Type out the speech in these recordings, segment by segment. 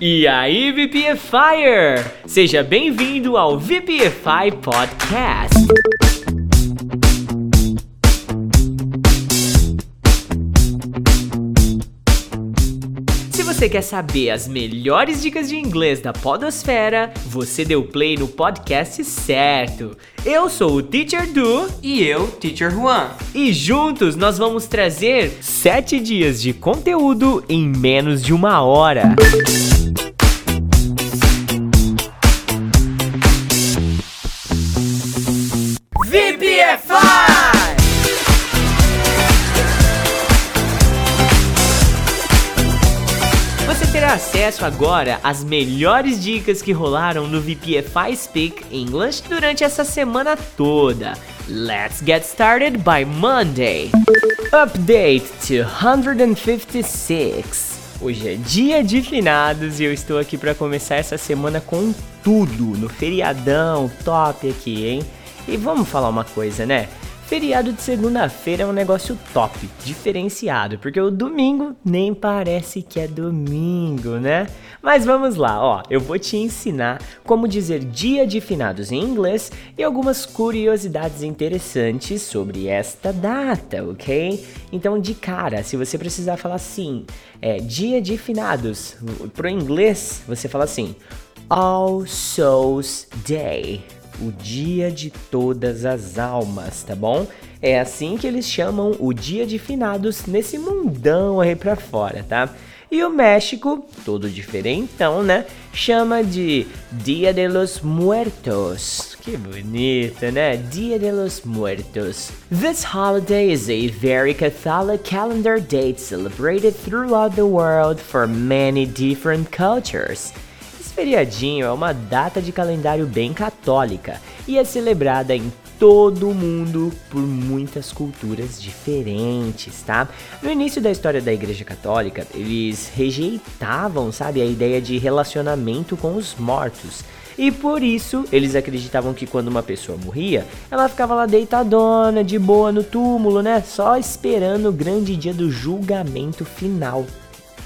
E aí, VPFire! Seja bem-vindo ao VPFI Podcast. Se você quer saber as melhores dicas de inglês da Podosfera, você deu play no podcast certo. Eu sou o Teacher Du E eu, Teacher Juan. e juntos nós vamos trazer 7 dias de conteúdo em menos de uma hora. VPFI! Acesso agora às melhores dicas que rolaram no VPFI Speak English durante essa semana toda. Let's get started by Monday. Update 256. Hoje é dia de finados e eu estou aqui para começar essa semana com tudo no feriadão top aqui, hein? E vamos falar uma coisa, né? Feriado de segunda-feira é um negócio top, diferenciado, porque o domingo nem parece que é domingo, né? Mas vamos lá, ó, eu vou te ensinar como dizer dia de finados em inglês e algumas curiosidades interessantes sobre esta data, ok? Então, de cara, se você precisar falar assim, é dia de finados, pro inglês, você fala assim, All Souls Day o dia de todas as almas, tá bom? É assim que eles chamam o dia de finados nesse mundão aí pra fora, tá? E o México, todo diferentão, né? Chama de Dia de los Muertos. Que bonito, né? Dia de los Muertos. This holiday is a very Catholic calendar date celebrated throughout the world for many different cultures. Feriadinho é uma data de calendário bem católica e é celebrada em todo o mundo por muitas culturas diferentes, tá? No início da história da Igreja Católica, eles rejeitavam, sabe, a ideia de relacionamento com os mortos. E por isso, eles acreditavam que quando uma pessoa morria, ela ficava lá deitadona, de boa no túmulo, né? Só esperando o grande dia do julgamento final.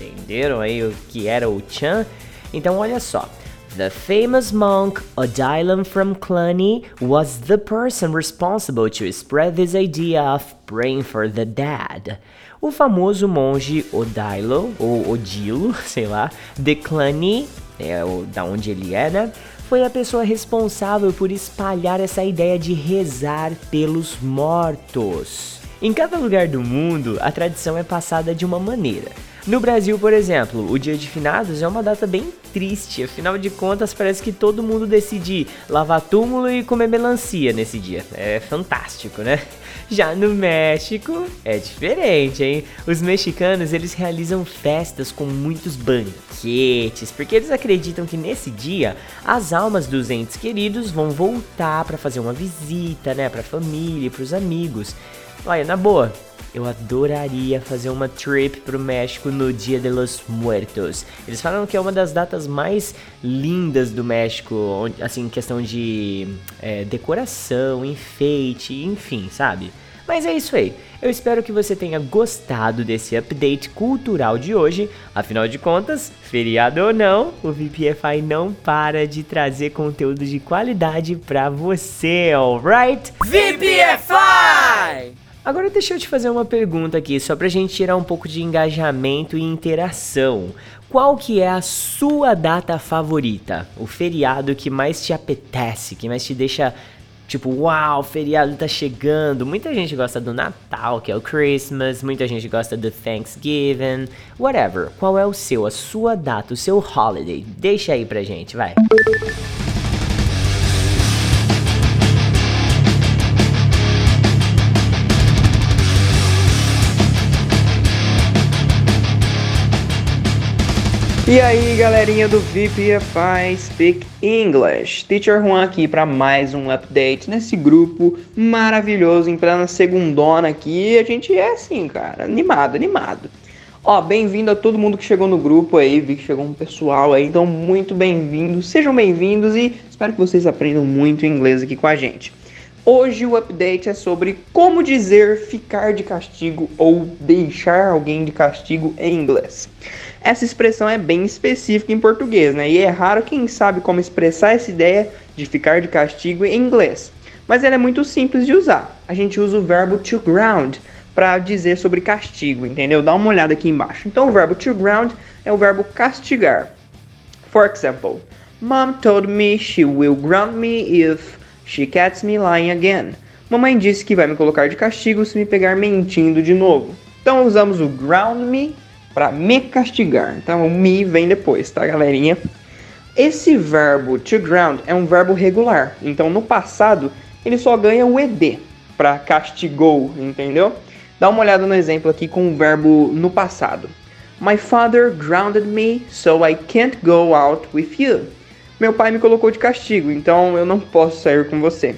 Entenderam aí o que era o Chan? Então olha só. The famous monk Odilon from Cluny was the person responsible to spread this idea of praying for the dead. O famoso monge Odilo, ou Odilo, sei lá, de Cluny, é o, da onde ele é, né? Foi a pessoa responsável por espalhar essa ideia de rezar pelos mortos. Em cada lugar do mundo, a tradição é passada de uma maneira. No Brasil, por exemplo, o Dia de Finados é uma data bem triste, afinal de contas, parece que todo mundo decide lavar túmulo e comer melancia nesse dia. É fantástico, né? Já no México é diferente, hein? Os mexicanos, eles realizam festas com muitos banquetes, porque eles acreditam que nesse dia as almas dos entes queridos vão voltar para fazer uma visita, né, para a família, para os amigos. Olha, na boa, eu adoraria fazer uma trip pro México no Dia de los Muertos. Eles falam que é uma das datas mais lindas do México, assim, questão de é, decoração, enfeite, enfim, sabe? Mas é isso aí. Eu espero que você tenha gostado desse update cultural de hoje. Afinal de contas, feriado ou não, o VPFI não para de trazer conteúdo de qualidade pra você, alright? VPFI! Agora deixa eu te fazer uma pergunta aqui, só pra gente tirar um pouco de engajamento e interação. Qual que é a sua data favorita? O feriado que mais te apetece, que mais te deixa tipo, uau, o feriado tá chegando. Muita gente gosta do Natal, que é o Christmas, muita gente gosta do Thanksgiving, whatever. Qual é o seu, a sua data, o seu holiday? Deixa aí pra gente, vai. E aí, galerinha do VPFI Speak English. Teacher Juan aqui para mais um update nesse grupo maravilhoso em plena segundona aqui. A gente é assim, cara, animado, animado. Ó, bem-vindo a todo mundo que chegou no grupo aí, vi que chegou um pessoal aí, então muito bem-vindos, sejam bem-vindos e espero que vocês aprendam muito inglês aqui com a gente. Hoje o update é sobre como dizer ficar de castigo ou deixar alguém de castigo em inglês. Essa expressão é bem específica em português, né? E é raro quem sabe como expressar essa ideia de ficar de castigo em inglês. Mas ela é muito simples de usar. A gente usa o verbo to ground para dizer sobre castigo, entendeu? Dá uma olhada aqui embaixo. Então o verbo to ground é o verbo castigar. For example, Mom told me she will ground me if she catches me lying again. Mamãe disse que vai me colocar de castigo se me pegar mentindo de novo. Então usamos o ground me para me castigar. Então o me vem depois, tá, galerinha? Esse verbo to ground é um verbo regular. Então no passado ele só ganha o ed para castigou, entendeu? Dá uma olhada no exemplo aqui com o verbo no passado. My father grounded me so I can't go out with you. Meu pai me colocou de castigo, então eu não posso sair com você.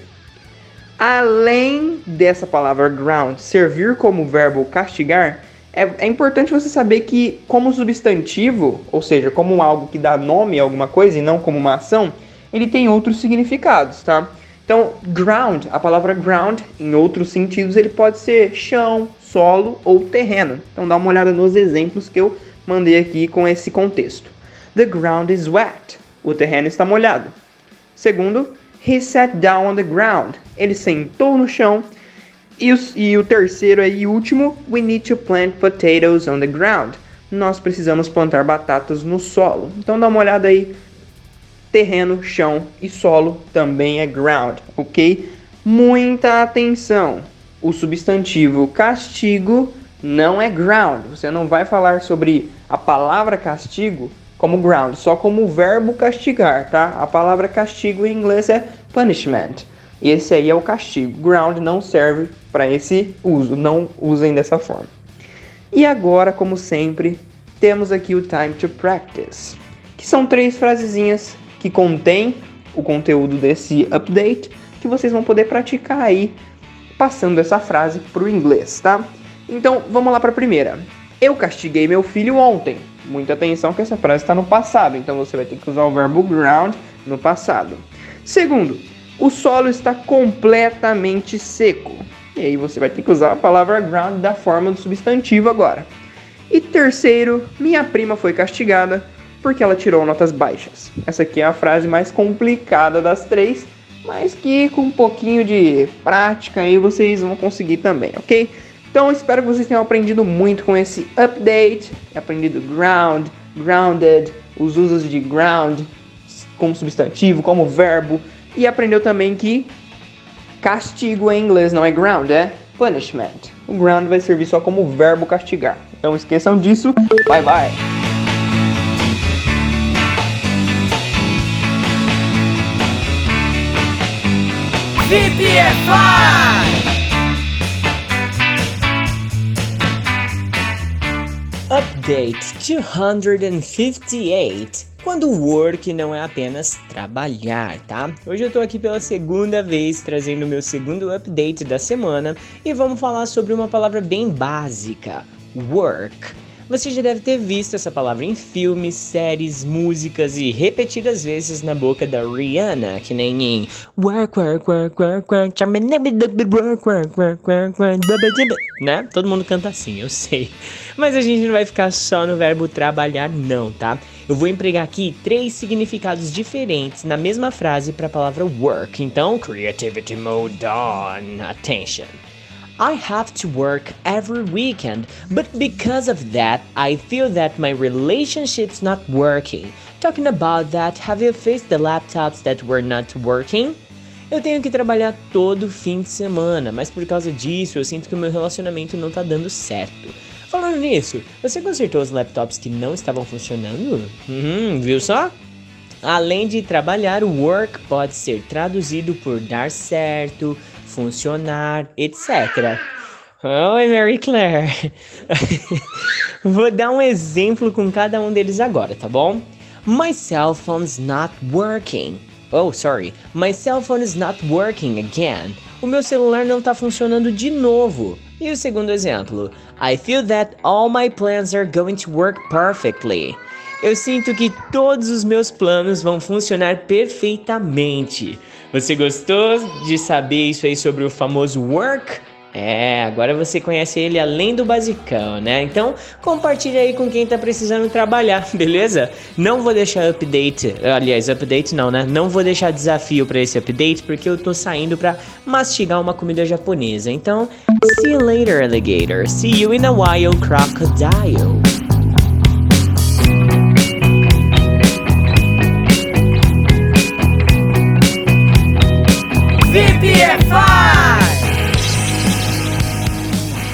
Além dessa palavra ground servir como verbo castigar, é, é, importante você saber que, como substantivo, ou seja, como algo que dá nome a alguma coisa e não como uma ação, ele tem outros significados, tá? Então, ground, a palavra ground, em outros sentidos, ele pode ser chão, solo ou terreno. Então, dá uma olhada nos exemplos que eu mandei aqui com esse contexto. The ground is wet. O terreno está molhado. Segundo, he sat down on the ground. Ele sentou no chão. E o, e o terceiro e último, we need to plant potatoes on the ground. Nós precisamos plantar batatas no solo. Então dá uma olhada aí. Terreno, chão e solo também é ground, ok? Muita atenção. O substantivo castigo não é ground. Você não vai falar sobre a palavra castigo como ground, só como o verbo castigar, tá? A palavra castigo em inglês é punishment. Esse aí é o castigo. Ground não serve para esse uso, não usem dessa forma. E agora, como sempre, temos aqui o time to practice, que são três frasezinhas que contém o conteúdo desse update que vocês vão poder praticar aí passando essa frase para o inglês, tá? Então, vamos lá para a primeira. Eu castiguei meu filho ontem. Muita atenção que essa frase está no passado, então você vai ter que usar o verbo ground no passado. Segundo, o solo está completamente seco. E aí você vai ter que usar a palavra ground da forma do substantivo agora. E terceiro, minha prima foi castigada porque ela tirou notas baixas. Essa aqui é a frase mais complicada das três, mas que com um pouquinho de prática aí vocês vão conseguir também, ok? Então espero que vocês tenham aprendido muito com esse update, aprendido ground, grounded, os usos de ground como substantivo, como verbo, e aprendeu também que castigo em inglês não é ground, é punishment. O ground vai servir só como verbo castigar. Então esqueçam disso. Bye bye. VPFI! Update 258. Quando work não é apenas trabalhar, tá? Hoje eu tô aqui pela segunda vez trazendo o meu segundo update da semana e vamos falar sobre uma palavra bem básica: work. Você já deve ter visto essa palavra em filmes, séries, músicas e repetidas vezes na boca da Rihanna, que nem em work, work, work, work, work, né? Todo mundo canta assim, eu sei. Mas a gente não vai ficar só no verbo trabalhar, não, tá? Eu vou empregar aqui três significados diferentes na mesma frase para a palavra work. Então, creativity mode on. Attention. I have to work every weekend, but because of that, I feel that my relationship's not working. Talking about that, have you faced the laptops that were not working? Eu tenho que trabalhar todo fim de semana, mas por causa disso eu sinto que o meu relacionamento não tá dando certo. Falando nisso, você consertou os laptops que não estavam funcionando? Uhum, viu só? Além de trabalhar, o work pode ser traduzido por dar certo, funcionar, etc. Oi, Mary Claire. Vou dar um exemplo com cada um deles agora, tá bom? My cell phone's not working. Oh, sorry. My cell phone is not working again. O meu celular não está funcionando de novo. E o segundo exemplo. I feel that all my plans are going to work perfectly. Eu sinto que todos os meus planos vão funcionar perfeitamente. Você gostou de saber isso aí sobre o famoso work? É, agora você conhece ele além do basicão, né? Então compartilha aí com quem tá precisando trabalhar, beleza? Não vou deixar update, aliás, update não, né? Não vou deixar desafio para esse update porque eu tô saindo para mastigar uma comida japonesa. Então, see you later, alligator. See you in a while, crocodile.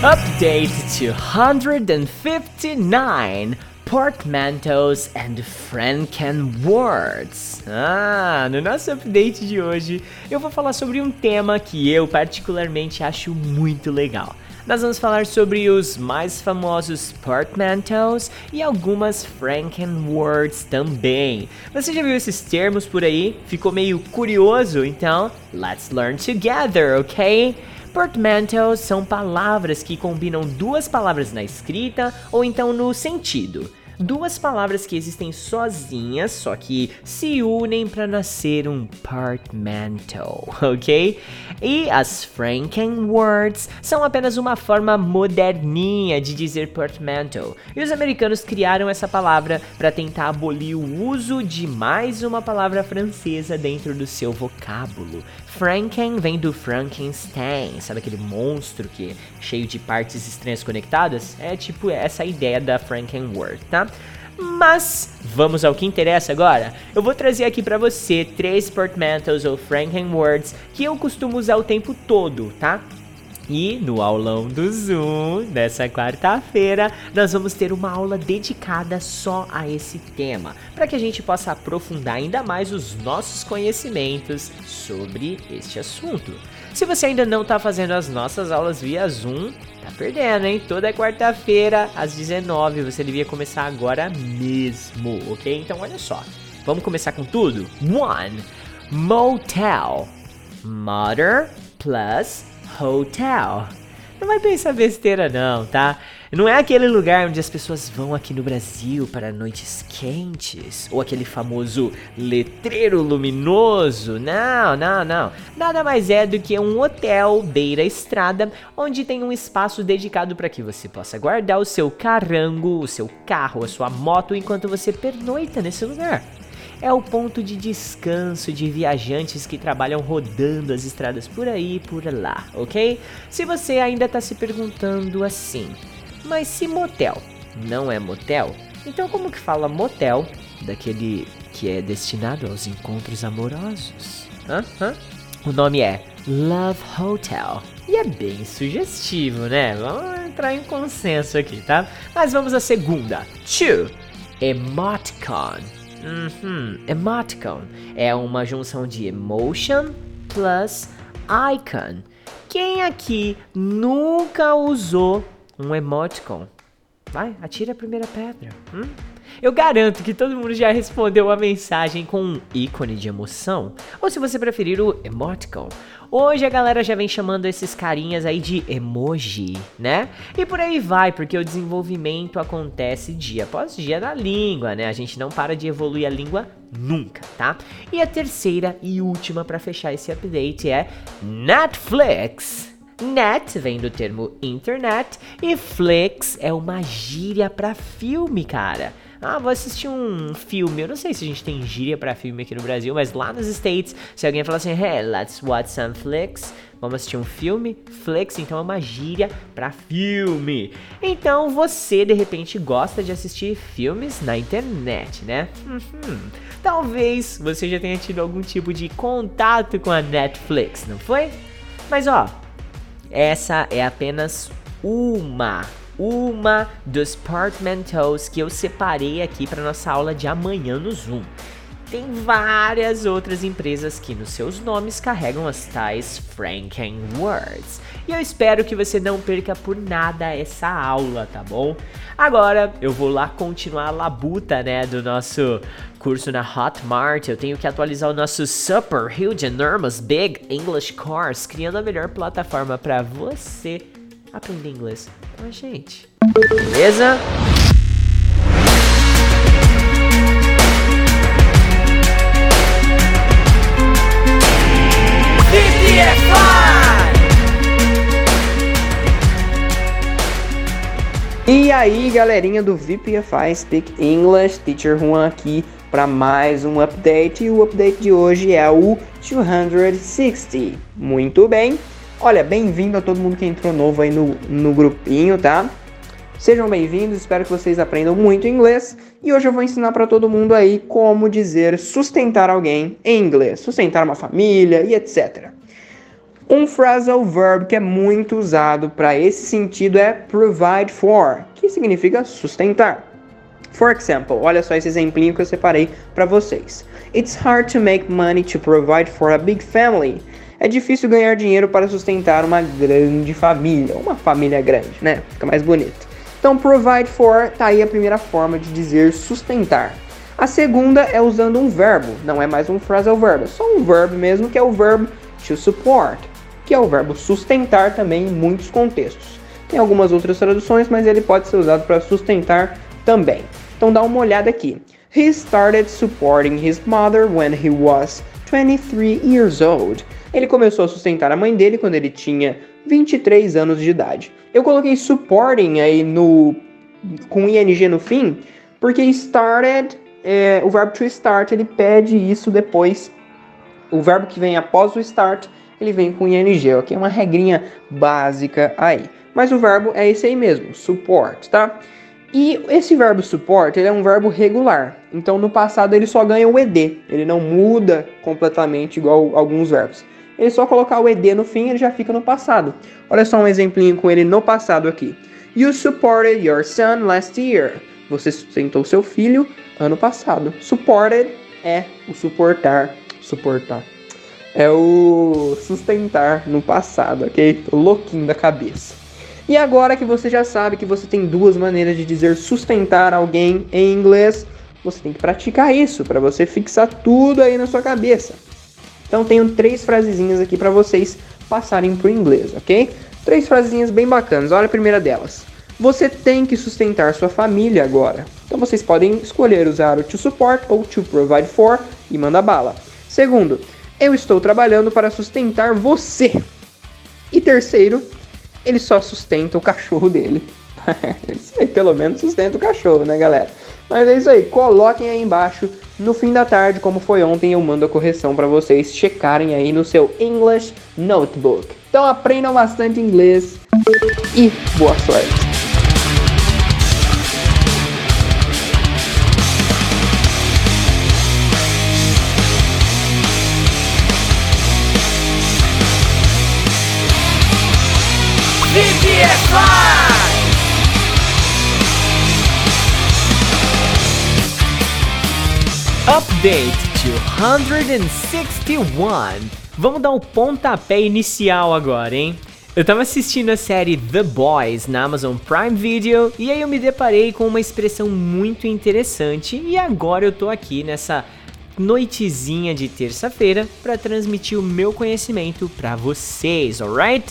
Update 259 Portmanteaus and Franken Words. Ah, no nosso update de hoje eu vou falar sobre um tema que eu particularmente acho muito legal. Nós vamos falar sobre os mais famosos portmanteaus e algumas Franken Words também. Você já viu esses termos por aí? Ficou meio curioso? Então, let's learn together, ok? Portmanteaus são palavras que combinam duas palavras na escrita ou então no sentido. Duas palavras que existem sozinhas, só que se unem para nascer um portmanteau, ok? E as Franken Words são apenas uma forma moderninha de dizer portmanteau. E os americanos criaram essa palavra para tentar abolir o uso de mais uma palavra francesa dentro do seu vocábulo. Franken vem do Frankenstein, sabe aquele monstro que é cheio de partes estranhas conectadas? É tipo essa ideia da Franken Word, tá? Mas vamos ao que interessa agora. Eu vou trazer aqui para você três portmanteaus ou Franken Words que eu costumo usar o tempo todo, tá? E no aulão do Zoom dessa quarta-feira, nós vamos ter uma aula dedicada só a esse tema, para que a gente possa aprofundar ainda mais os nossos conhecimentos sobre este assunto. Se você ainda não está fazendo as nossas aulas via Zoom, tá perdendo, hein? Toda quarta-feira às 19 você devia começar agora mesmo, ok? Então olha só, vamos começar com tudo? One, motel, mother plus hotel. Não vai pensar besteira não, tá? Não é aquele lugar onde as pessoas vão aqui no Brasil para noites quentes, ou aquele famoso letreiro luminoso. Não, não, não. Nada mais é do que um hotel beira estrada, onde tem um espaço dedicado para que você possa guardar o seu carango, o seu carro, a sua moto enquanto você pernoita nesse lugar é o ponto de descanso de viajantes que trabalham rodando as estradas por aí e por lá, ok? Se você ainda está se perguntando assim, mas se motel não é motel, então como que fala motel daquele que é destinado aos encontros amorosos? Hã? Hã? O nome é Love Hotel. E é bem sugestivo, né? Vamos entrar em consenso aqui, tá? Mas vamos à segunda. Two. Emoticon. Uhum. Emoticon é uma junção de emotion plus icon. Quem aqui nunca usou um emoticon? Vai, atira a primeira pedra. Hum? Eu garanto que todo mundo já respondeu a mensagem com um ícone de emoção, ou se você preferir o emoticon. Hoje a galera já vem chamando esses carinhas aí de emoji, né? E por aí vai, porque o desenvolvimento acontece dia após dia na língua, né? A gente não para de evoluir a língua nunca, tá? E a terceira e última para fechar esse update é Netflix. Net vem do termo internet e flex é uma gíria para filme, cara. Ah, vou assistir um filme. Eu não sei se a gente tem gíria para filme aqui no Brasil, mas lá nos States, se alguém falar assim, hey, let's watch some flicks, vamos assistir um filme, flicks, então é uma gíria para filme. Então você de repente gosta de assistir filmes na internet, né? Uhum. Talvez você já tenha tido algum tipo de contato com a Netflix, não foi? Mas ó, essa é apenas uma uma dos portmanteaus que eu separei aqui para nossa aula de amanhã no Zoom. Tem várias outras empresas que nos seus nomes carregam as tais Franken Words. E eu espero que você não perca por nada essa aula, tá bom? Agora eu vou lá continuar a labuta, né, do nosso curso na Hotmart. Eu tenho que atualizar o nosso Super Huge Enormous Big English Course, criando a melhor plataforma para você aprender inglês com a gente. Beleza? E aí, galerinha do VPFI Speak English, Teacher Juan aqui para mais um update. E o update de hoje é o 260. Muito bem. Olha, bem-vindo a todo mundo que entrou novo aí no, no grupinho, tá? Sejam bem-vindos, espero que vocês aprendam muito inglês. E hoje eu vou ensinar para todo mundo aí como dizer sustentar alguém em inglês, sustentar uma família e etc. Um phrasal verb que é muito usado para esse sentido é provide for, que significa sustentar. For example, olha só esse exemplinho que eu separei para vocês. It's hard to make money to provide for a big family. É difícil ganhar dinheiro para sustentar uma grande família, uma família grande, né? Fica mais bonito. Então, provide for tá aí a primeira forma de dizer sustentar. A segunda é usando um verbo, não é mais um phrasal verb, é só um verbo mesmo que é o verbo to support que é o verbo sustentar também em muitos contextos. Tem algumas outras traduções, mas ele pode ser usado para sustentar também. Então dá uma olhada aqui. He started supporting his mother when he was 23 years old. Ele começou a sustentar a mãe dele quando ele tinha 23 anos de idade. Eu coloquei supporting aí no com ing no fim, porque started, é, o verbo to start, ele pede isso depois. O verbo que vem após o start ele vem com ing, ok? Uma regrinha básica aí. Mas o verbo é esse aí mesmo, support, tá? E esse verbo support, ele é um verbo regular. Então no passado ele só ganha o ed, ele não muda completamente igual alguns verbos. Ele só colocar o ed no fim, ele já fica no passado. Olha só um exemplinho com ele no passado aqui. You supported your son last year. Você sustentou seu filho ano passado. Supported é o suportar, suportar é o sustentar no passado, ok? Tô louquinho da cabeça. E agora que você já sabe que você tem duas maneiras de dizer sustentar alguém em inglês, você tem que praticar isso para você fixar tudo aí na sua cabeça. Então tenho três frasezinhas aqui para vocês passarem pro inglês, ok? Três frasezinhas bem bacanas. Olha a primeira delas. Você tem que sustentar sua família agora. Então vocês podem escolher usar o to support ou to provide for e manda bala. Segundo, eu estou trabalhando para sustentar você. E terceiro, ele só sustenta o cachorro dele. pelo menos sustenta o cachorro, né, galera? Mas é isso aí, coloquem aí embaixo. No fim da tarde, como foi ontem, eu mando a correção para vocês checarem aí no seu English Notebook. Então aprendam bastante inglês e boa sorte! Update 261. Vamos dar um pontapé inicial agora, hein? Eu tava assistindo a série The Boys na Amazon Prime Video e aí eu me deparei com uma expressão muito interessante e agora eu tô aqui nessa noitezinha de terça-feira para transmitir o meu conhecimento para vocês, alright?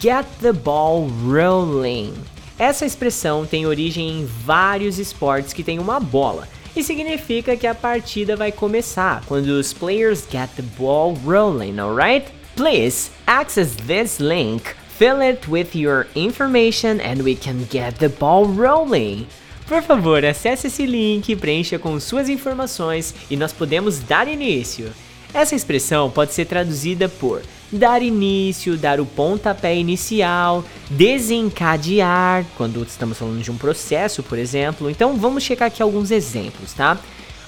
Get the ball rolling. Essa expressão tem origem em vários esportes que tem uma bola e significa que a partida vai começar quando os players get the ball rolling, alright? Please access this link, fill it with your information and we can get the ball rolling. Por favor, acesse esse link, preencha com suas informações e nós podemos dar início. Essa expressão pode ser traduzida por dar início, dar o pontapé inicial, desencadear, quando estamos falando de um processo, por exemplo. Então vamos checar aqui alguns exemplos, tá?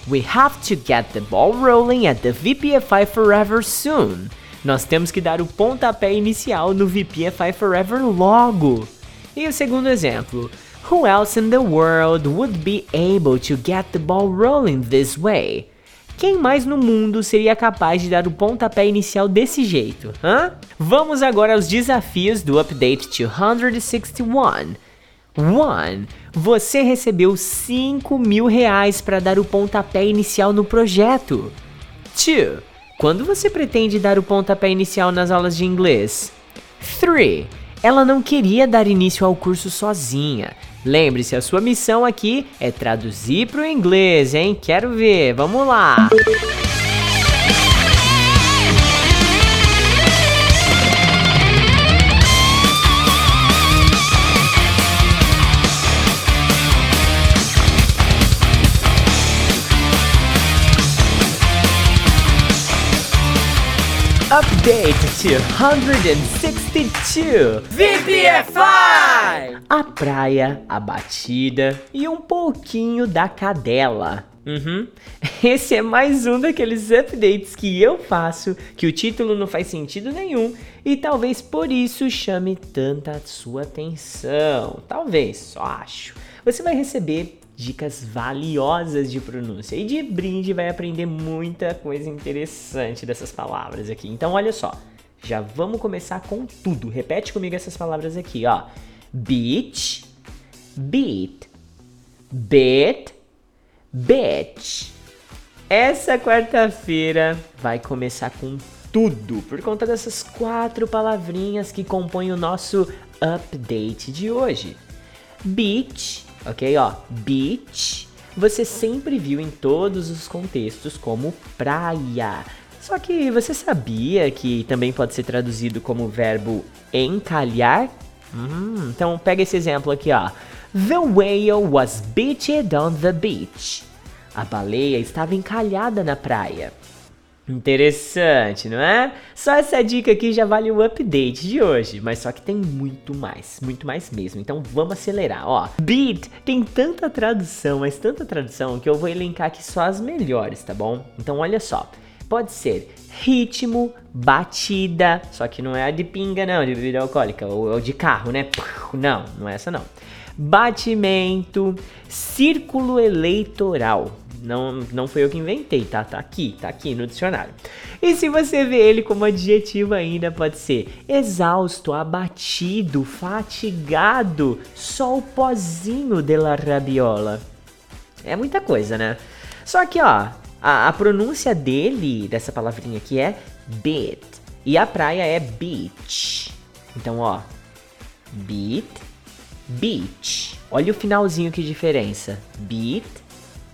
We have to get the ball rolling at the VPFI Forever soon. Nós temos que dar o pontapé inicial no VPFI Forever logo. E o segundo exemplo. Who else in the world would be able to get the ball rolling this way? Quem mais no mundo seria capaz de dar o pontapé inicial desse jeito? Hã? Vamos agora aos desafios do Update 261. 1. Você recebeu 5 mil reais para dar o pontapé inicial no projeto. 2. Quando você pretende dar o pontapé inicial nas aulas de inglês? 3. Ela não queria dar início ao curso sozinha. Lembre-se, a sua missão aqui é traduzir para o inglês, hein? Quero ver, vamos lá! Update to 162 VPFI! A praia, a batida e um pouquinho da cadela. Uhum. Esse é mais um daqueles updates que eu faço, que o título não faz sentido nenhum e talvez por isso chame tanta sua atenção. Talvez, só acho. Você vai receber dicas valiosas de pronúncia e de brinde vai aprender muita coisa interessante dessas palavras aqui. Então, olha só, já vamos começar com tudo. Repete comigo essas palavras aqui, ó. Beach, beat, bit, bitch. Essa quarta-feira vai começar com tudo por conta dessas quatro palavrinhas que compõem o nosso update de hoje. Beach ok? Ó, beach você sempre viu em todos os contextos como praia. Só que você sabia que também pode ser traduzido como verbo encalhar? Hum, então pega esse exemplo aqui, ó. The whale was beached on the beach. A baleia estava encalhada na praia. Interessante, não é? Só essa dica aqui já vale o update de hoje, mas só que tem muito mais, muito mais mesmo. Então vamos acelerar, ó. Beat tem tanta tradução, mas tanta tradução que eu vou elencar aqui só as melhores, tá bom? Então olha só. Pode ser ritmo, batida, só que não é a de pinga não, de bebida alcoólica, ou de carro, né? Não, não é essa não. Batimento, círculo eleitoral. Não, não foi eu que inventei, tá? Tá aqui, tá aqui no dicionário. E se você vê ele como adjetivo ainda, pode ser exausto, abatido, fatigado, só o pozinho de la rabiola. É muita coisa, né? Só que, ó, a, a pronúncia dele, dessa palavrinha aqui, é bit. E a praia é beach. Então, ó, beat, beach. Olha o finalzinho que diferença. Beat,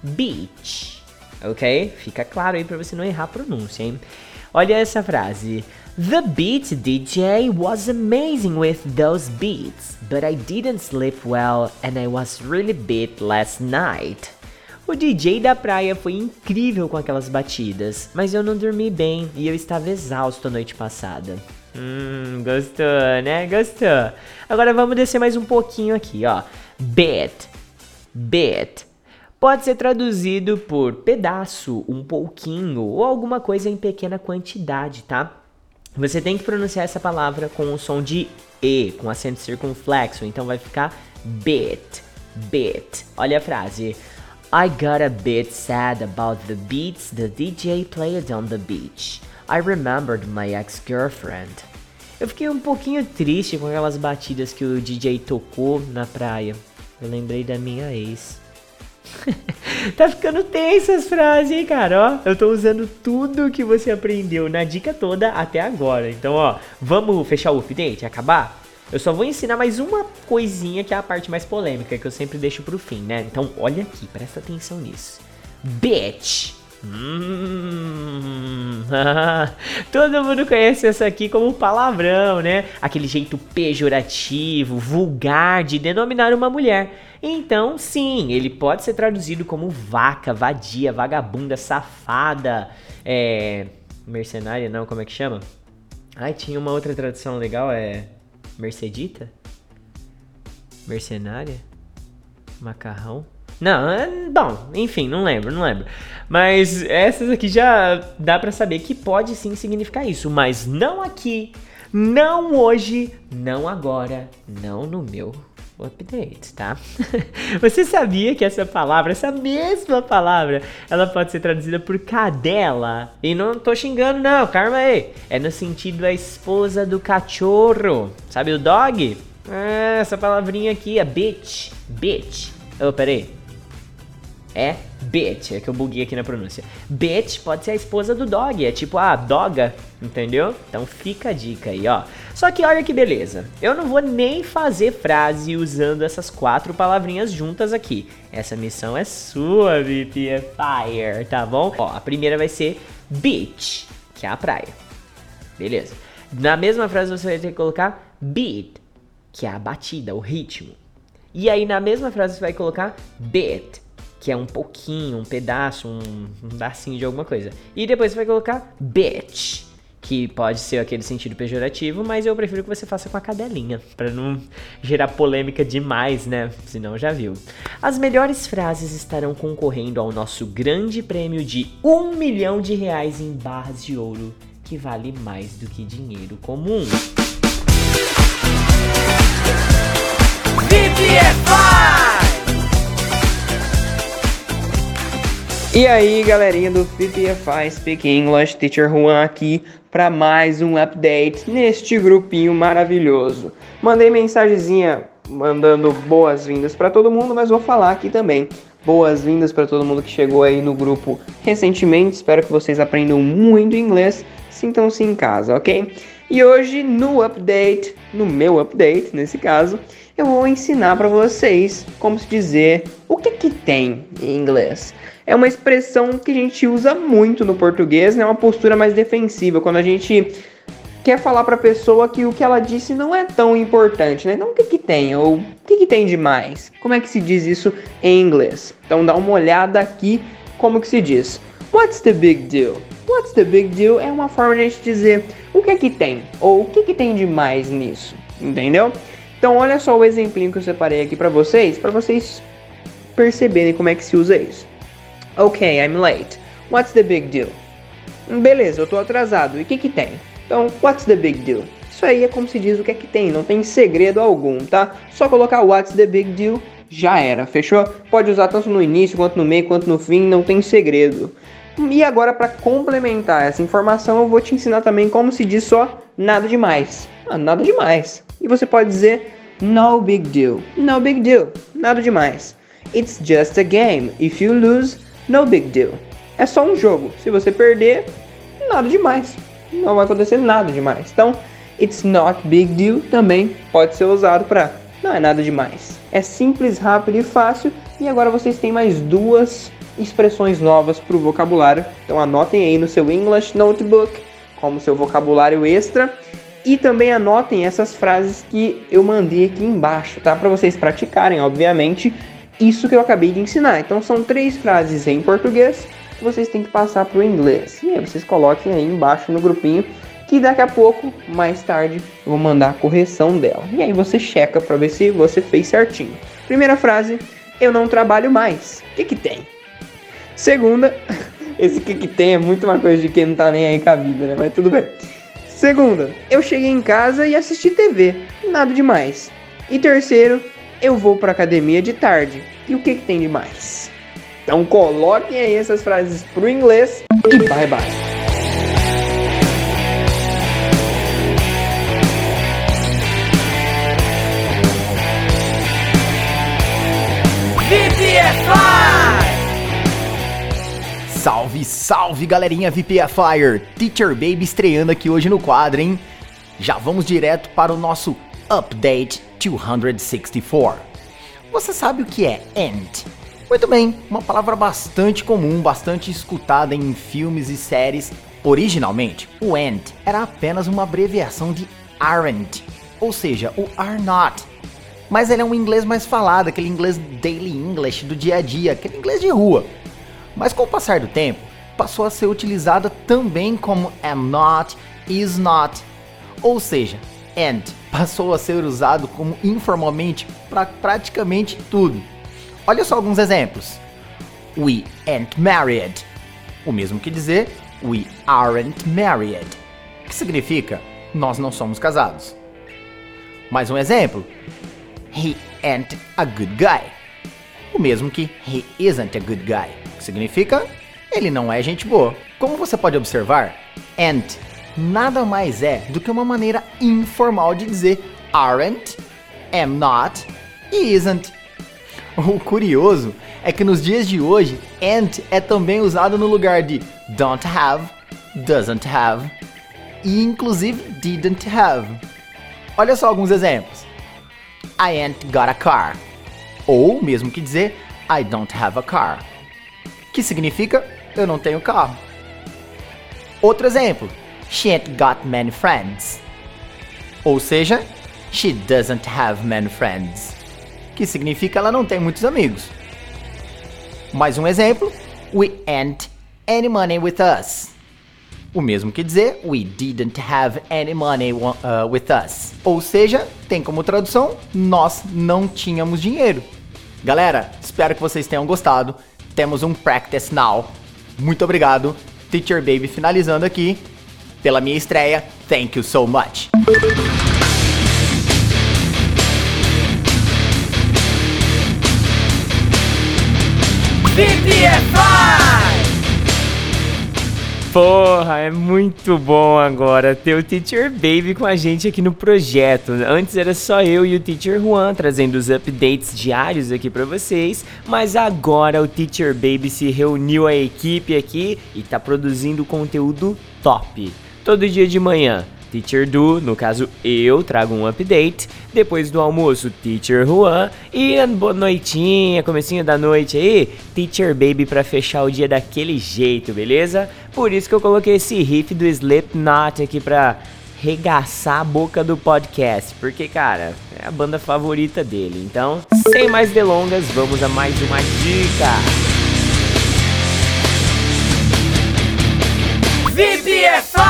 beach. Ok? Fica claro aí para você não errar a pronúncia, hein? Olha essa frase. The beat DJ was amazing with those beats, but I didn't sleep well and I was really beat last night. O DJ da praia foi incrível com aquelas batidas, mas eu não dormi bem e eu estava exausto a noite passada. Hum, gostou, né? Gostou. Agora vamos descer mais um pouquinho aqui, ó. Bit, bit pode ser traduzido por pedaço, um pouquinho ou alguma coisa em pequena quantidade, tá? Você tem que pronunciar essa palavra com o som de E, com acento circunflexo, então vai ficar bit, bit. Olha a frase. I got a bit sad about the beats the DJ played on the beach. I remembered my ex-girlfriend. Eu fiquei um pouquinho triste com aquelas batidas que o DJ tocou na praia. Eu lembrei da minha ex. tá ficando tenso as frases, hein, cara? Ó, eu tô usando tudo que você aprendeu na dica toda até agora. Então, ó, vamos fechar o update? Acabar? Eu só vou ensinar mais uma coisinha que é a parte mais polêmica, que eu sempre deixo pro fim, né? Então, olha aqui, presta atenção nisso. Bitch. Hum, todo mundo conhece essa aqui como palavrão, né? Aquele jeito pejorativo, vulgar de denominar uma mulher. Então, sim, ele pode ser traduzido como vaca, vadia, vagabunda, safada, é. mercenária, não, como é que chama? Ai, tinha uma outra tradução legal, é. Mercedita? Mercenária? Macarrão? Não, é, bom, enfim, não lembro, não lembro. Mas essas aqui já dá para saber que pode sim significar isso, mas não aqui, não hoje, não agora, não no meu update, tá? Você sabia que essa palavra, essa mesma palavra, ela pode ser traduzida por cadela? E não tô xingando, não, calma aí. É no sentido a esposa do cachorro. Sabe o dog? Ah, essa palavrinha aqui é bitch. Bitch. Oh, peraí é bitch, é que eu buguei aqui na pronúncia. Bitch pode ser a esposa do dog, é tipo a doga, entendeu? Então fica a dica aí, ó. Só que olha que beleza, eu não vou nem fazer frase usando essas quatro palavrinhas juntas aqui. Essa missão é sua, VP Fire, tá bom? Ó, a primeira vai ser beach, que é a praia. Beleza. Na mesma frase você vai ter que colocar beat, que é a batida, o ritmo. E aí na mesma frase você vai colocar bit, que é um pouquinho, um pedaço, um, um pedacinho de alguma coisa. E depois você vai colocar bitch, que pode ser aquele sentido pejorativo, mas eu prefiro que você faça com a cadelinha, para não gerar polêmica demais, né? Senão já viu. As melhores frases estarão concorrendo ao nosso grande prêmio de um milhão de reais em barras de ouro, que vale mais do que dinheiro comum. E aí, galerinha do PPFI Speak English, Teacher Juan aqui para mais um update neste grupinho maravilhoso. Mandei mensagenzinha mandando boas-vindas para todo mundo, mas vou falar aqui também. Boas-vindas para todo mundo que chegou aí no grupo recentemente. Espero que vocês aprendam muito inglês. Sintam-se em casa, ok? E hoje no update, no meu update nesse caso, eu vou ensinar para vocês como se dizer o que que tem em inglês é uma expressão que a gente usa muito no português, né? Uma postura mais defensiva, quando a gente quer falar para a pessoa que o que ela disse não é tão importante, né? Então o que que tem? Ou o que que tem de mais? Como é que se diz isso em inglês? Então dá uma olhada aqui como que se diz. What's the big deal? What's the big deal é uma forma de a gente dizer o que é que tem ou o que que tem de mais nisso, entendeu? Então olha só o exemplinho que eu separei aqui para vocês, para vocês perceberem como é que se usa isso. Ok, I'm late. What's the big deal? Beleza, eu tô atrasado. E o que que tem? Então, what's the big deal? Isso aí é como se diz o que é que tem, não tem segredo algum, tá? Só colocar what's the big deal, já era, fechou? Pode usar tanto no início, quanto no meio, quanto no fim, não tem segredo. E agora, para complementar essa informação, eu vou te ensinar também como se diz só nada demais. Ah, nada demais. E você pode dizer no big deal. No big deal. Nada demais. It's just a game. If you lose, no big deal. É só um jogo. Se você perder, nada demais. Não vai acontecer nada demais. Então, it's not big deal também pode ser usado para não é nada demais. É simples, rápido e fácil. E agora vocês têm mais duas expressões novas para o vocabulário. Então anotem aí no seu English Notebook como seu vocabulário extra e também anotem essas frases que eu mandei aqui embaixo, tá? Para vocês praticarem, obviamente, isso que eu acabei de ensinar. Então são três frases em português que vocês têm que passar para o inglês. E aí vocês coloquem aí embaixo no grupinho que daqui a pouco, mais tarde, eu vou mandar a correção dela. E aí você checa para ver se você fez certinho. Primeira frase, eu não trabalho mais. O que que tem? Segunda, esse que que tem é muito uma coisa de quem não tá nem aí com a vida, né? Mas tudo bem. Segunda, eu cheguei em casa e assisti TV. Nada demais. E terceiro, eu vou para academia de tarde. E o que, que tem de mais? Então coloquem aí essas frases pro inglês e bye bye. Salve, salve galerinha VPFire! Teacher Baby estreando aqui hoje no quadro, hein? Já vamos direto para o nosso Update 264. Você sabe o que é end? Muito bem, uma palavra bastante comum, bastante escutada em filmes e séries. Originalmente, o end era apenas uma abreviação de aren't, ou seja, o are not. Mas ele é um inglês mais falado, aquele inglês daily English do dia a dia, aquele inglês de rua. Mas com o passar do tempo, passou a ser utilizada também como am not, is not, ou seja, and passou a ser usado como informalmente para praticamente tudo. Olha só alguns exemplos. We ain't married. O mesmo que dizer we aren't married. Que significa nós não somos casados. Mais um exemplo. He ain't a good guy. O mesmo que he isn't a good guy. Que significa ele não é gente boa. Como você pode observar, ain't nada mais é do que uma maneira informal de dizer aren't, am not e isn't. O curioso é que nos dias de hoje, ain't é também usado no lugar de don't have, doesn't have e inclusive didn't have. Olha só alguns exemplos. I ain't got a car. Ou mesmo que dizer I don't have a car. Que significa eu não tenho carro. Outro exemplo. She ain't got many friends. Ou seja, she doesn't have many friends. Que significa ela não tem muitos amigos. Mais um exemplo. We ain't any money with us. O mesmo que dizer we didn't have any money uh, with us. Ou seja, tem como tradução nós não tínhamos dinheiro. Galera, espero que vocês tenham gostado. Temos um practice now. Muito obrigado. Teacher Baby finalizando aqui pela minha estreia. Thank you so much. BPFI! Porra, é muito bom agora ter o Teacher Baby com a gente aqui no projeto. Antes era só eu e o Teacher Juan trazendo os updates diários aqui para vocês, mas agora o Teacher Baby se reuniu a equipe aqui e tá produzindo conteúdo top. Todo dia de manhã Teacher Du, no caso eu, trago um update. Depois do almoço, Teacher Juan. E boa noitinha, comecinho da noite aí, Teacher Baby pra fechar o dia daquele jeito, beleza? Por isso que eu coloquei esse riff do Slipknot aqui pra regaçar a boca do podcast, porque, cara, é a banda favorita dele. Então, sem mais delongas, vamos a mais uma dica. VPFI!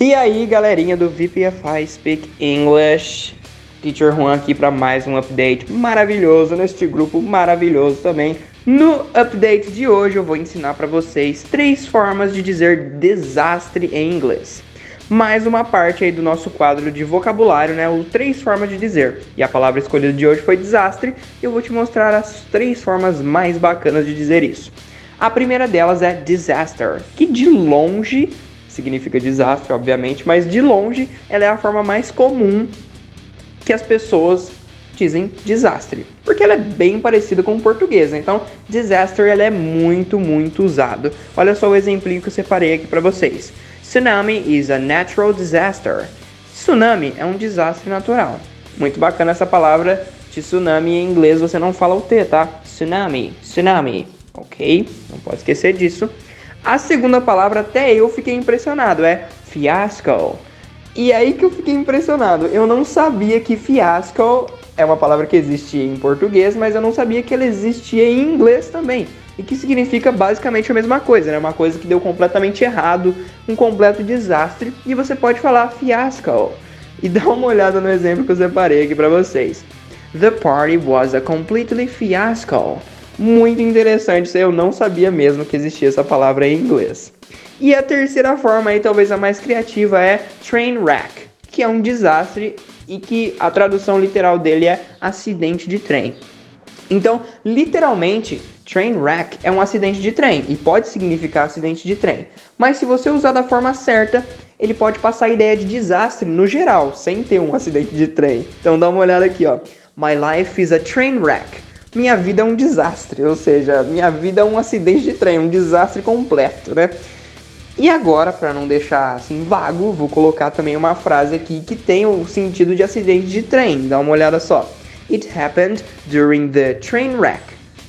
E aí, galerinha do VPFI Speak English, Teacher Juan aqui para mais um update maravilhoso neste grupo maravilhoso também. No update de hoje eu vou ensinar para vocês três formas de dizer desastre em inglês. Mais uma parte aí do nosso quadro de vocabulário, né? O três formas de dizer. E a palavra escolhida de hoje foi desastre. E eu vou te mostrar as três formas mais bacanas de dizer isso. A primeira delas é disaster, que de longe significa desastre, obviamente, mas de longe ela é a forma mais comum que as pessoas dizem desastre, porque ela é bem parecida com o português. Né? Então, disaster ela é muito, muito usado. Olha só o exemplinho que eu separei aqui para vocês. Tsunami is a natural disaster. Tsunami é um desastre natural. Muito bacana essa palavra de tsunami em inglês, você não fala o T, tá? Tsunami, tsunami, ok? Não pode esquecer disso. A segunda palavra, até eu fiquei impressionado, é fiasco. E aí que eu fiquei impressionado. Eu não sabia que fiasco é uma palavra que existe em português, mas eu não sabia que ela existia em inglês também. E que significa basicamente a mesma coisa, né? Uma coisa que deu completamente errado, um completo desastre. E você pode falar fiasco. E dá uma olhada no exemplo que eu separei aqui para vocês. The party was a completely fiasco muito interessante, eu não sabia mesmo que existia essa palavra em inglês. E a terceira forma aí, talvez a mais criativa, é train wreck, que é um desastre e que a tradução literal dele é acidente de trem. Então, literalmente, train wreck é um acidente de trem e pode significar acidente de trem. Mas se você usar da forma certa, ele pode passar a ideia de desastre no geral, sem ter um acidente de trem. Então dá uma olhada aqui, ó. My life is a train wreck minha vida é um desastre, ou seja, minha vida é um acidente de trem, um desastre completo, né? E agora, para não deixar assim vago, vou colocar também uma frase aqui que tem o sentido de acidente de trem. Dá uma olhada só. It happened during the train wreck.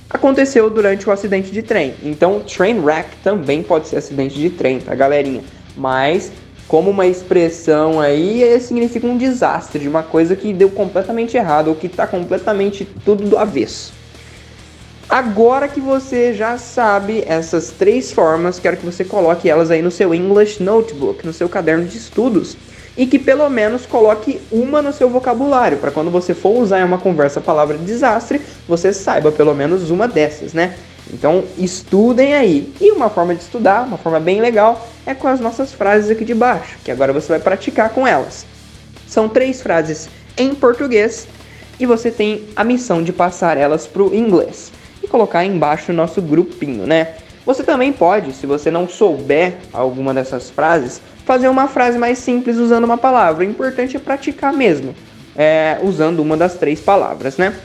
Aconteceu durante o acidente de trem. Então, train wreck também pode ser acidente de trem, tá, galerinha? Mas como uma expressão aí significa um desastre, de uma coisa que deu completamente errado ou que está completamente tudo do avesso. Agora que você já sabe essas três formas, quero que você coloque elas aí no seu English Notebook, no seu caderno de estudos, e que pelo menos coloque uma no seu vocabulário, para quando você for usar em uma conversa a palavra desastre, você saiba pelo menos uma dessas, né? Então estudem aí. E uma forma de estudar, uma forma bem legal, é com as nossas frases aqui de baixo, que agora você vai praticar com elas. São três frases em português e você tem a missão de passar elas para o inglês colocar embaixo o nosso grupinho, né? Você também pode, se você não souber alguma dessas frases, fazer uma frase mais simples usando uma palavra. O importante é praticar mesmo, é, usando uma das três palavras, né?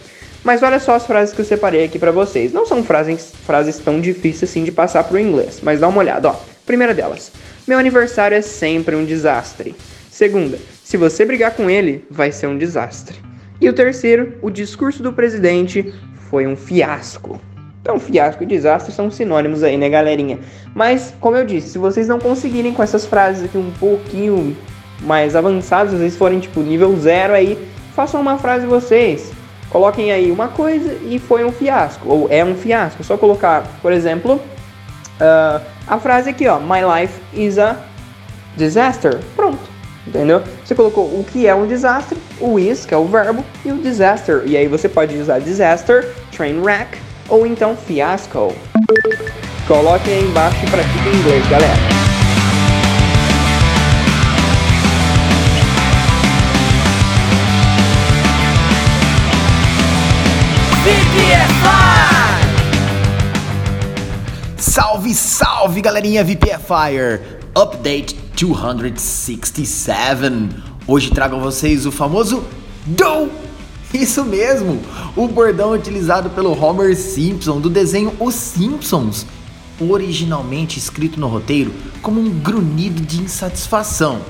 Mas olha só as frases que eu separei aqui para vocês. Não são frases, frases tão difíceis assim de passar para o inglês, mas dá uma olhada, ó. Primeira delas: Meu aniversário é sempre um desastre. Segunda: Se você brigar com ele, vai ser um desastre. E o terceiro: O discurso do presidente foi um fiasco. Então, fiasco e desastre são sinônimos aí, né, galerinha? Mas, como eu disse, se vocês não conseguirem com essas frases aqui um pouquinho mais avançadas, vocês forem tipo nível zero aí, façam uma frase vocês. Coloquem aí uma coisa e foi um fiasco, ou é um fiasco. É só colocar, por exemplo, Uh, a frase aqui, ó, My life is a disaster. Pronto, entendeu? Você colocou o que é um desastre, o is, que é o verbo, e o disaster. E aí você pode usar disaster, train wreck ou então fiasco. Coloquem aí embaixo e pratiquem inglês, galera. Salve, salve galerinha VPFire! Update 267. Hoje trago a vocês o famoso DO! Isso mesmo! O bordão utilizado pelo Homer Simpson do desenho Os Simpsons, originalmente escrito no roteiro como um grunhido de insatisfação.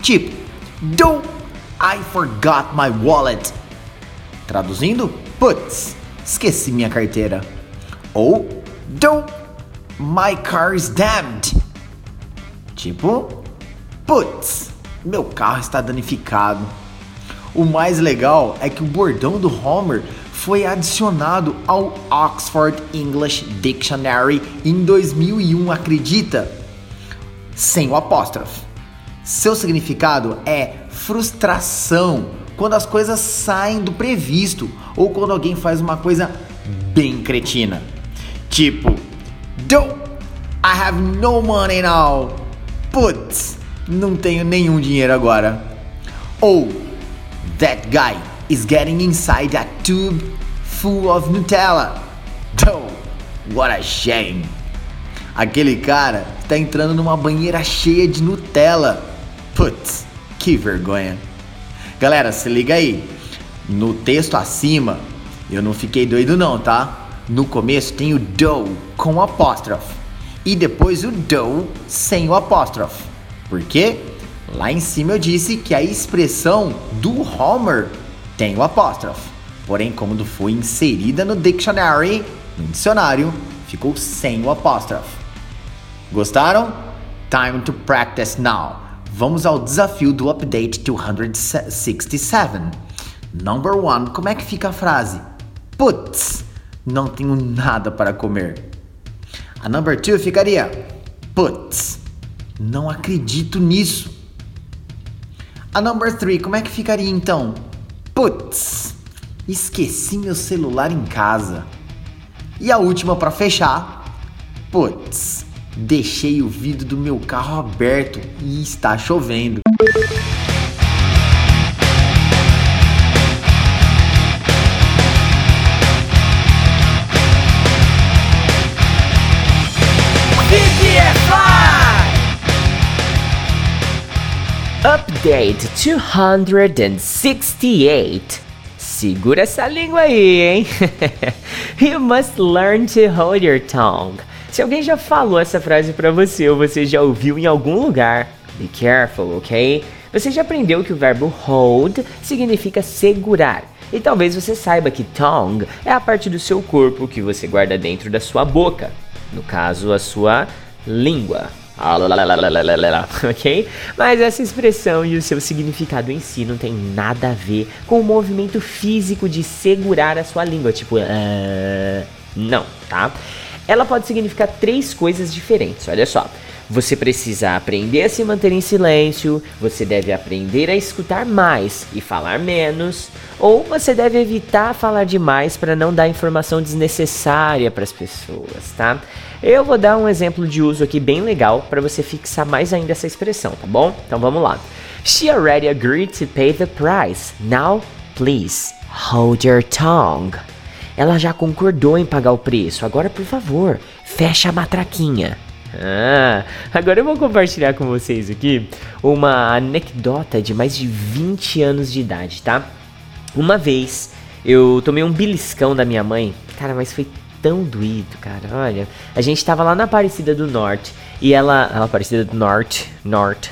Tipo, Do! I forgot my wallet. Traduzindo, putz, esqueci minha carteira. Ou Do! My car is damned. Tipo, putz, meu carro está danificado. O mais legal é que o bordão do Homer foi adicionado ao Oxford English Dictionary em 2001, acredita? Sem o apóstrofo. Seu significado é frustração, quando as coisas saem do previsto ou quando alguém faz uma coisa bem cretina. Tipo, Don't. I have no money now. Putz, não tenho nenhum dinheiro agora. Oh, that guy is getting inside a tube full of Nutella. Oh, what a shame. Aquele cara está entrando numa banheira cheia de Nutella. Putz, que vergonha. Galera, se liga aí. No texto acima, eu não fiquei doido não, tá? No começo tem o do com o apóstrofo e depois o do sem o apóstrofo. Por quê? Lá em cima eu disse que a expressão do Homer tem o apóstrofo. Porém, como foi inserida no dictionary, no dicionário, ficou sem o apóstrofo. Gostaram? Time to practice now. Vamos ao desafio do update 267. Number one, como é que fica a frase? Putz, não tenho nada para comer. A number two ficaria: Putz, não acredito nisso. A number three, como é que ficaria então? Putz, esqueci meu celular em casa. E a última para fechar: Putz, deixei o vidro do meu carro aberto e está chovendo. Update 268. Segura essa língua aí, hein? you must learn to hold your tongue. Se alguém já falou essa frase para você ou você já ouviu em algum lugar, be careful, ok? Você já aprendeu que o verbo hold significa segurar. E talvez você saiba que tongue é a parte do seu corpo que você guarda dentro da sua boca. No caso, a sua língua. Ok? Mas essa expressão e o seu significado em si não tem nada a ver com o movimento físico de segurar a sua língua, tipo, uh... não, tá? Ela pode significar três coisas diferentes, olha só. Você precisa aprender a se manter em silêncio, você deve aprender a escutar mais e falar menos, ou você deve evitar falar demais para não dar informação desnecessária para as pessoas, tá? Eu vou dar um exemplo de uso aqui bem legal para você fixar mais ainda essa expressão, tá bom? Então vamos lá. She already agreed to pay the price. Now, please, hold your tongue. Ela já concordou em pagar o preço. Agora, por favor, fecha a matraquinha. Ah, agora eu vou compartilhar com vocês aqui uma anedota de mais de 20 anos de idade, tá? Uma vez eu tomei um beliscão da minha mãe, cara, mas foi tão doído, cara. Olha, a gente tava lá na Aparecida do Norte e ela. Na Aparecida do Norte, Norte.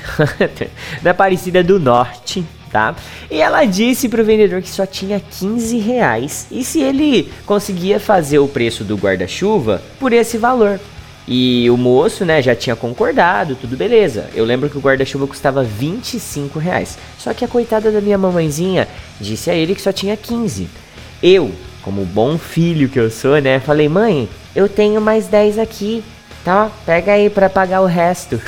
na Aparecida do Norte, tá? E ela disse pro vendedor que só tinha 15 reais e se ele conseguia fazer o preço do guarda-chuva por esse valor. E o moço, né, já tinha concordado, tudo beleza. Eu lembro que o guarda-chuva custava 25 reais. Só que a coitada da minha mamãezinha disse a ele que só tinha 15. Eu, como bom filho que eu sou, né, falei, mãe, eu tenho mais 10 aqui. Tá, pega aí pra pagar o resto.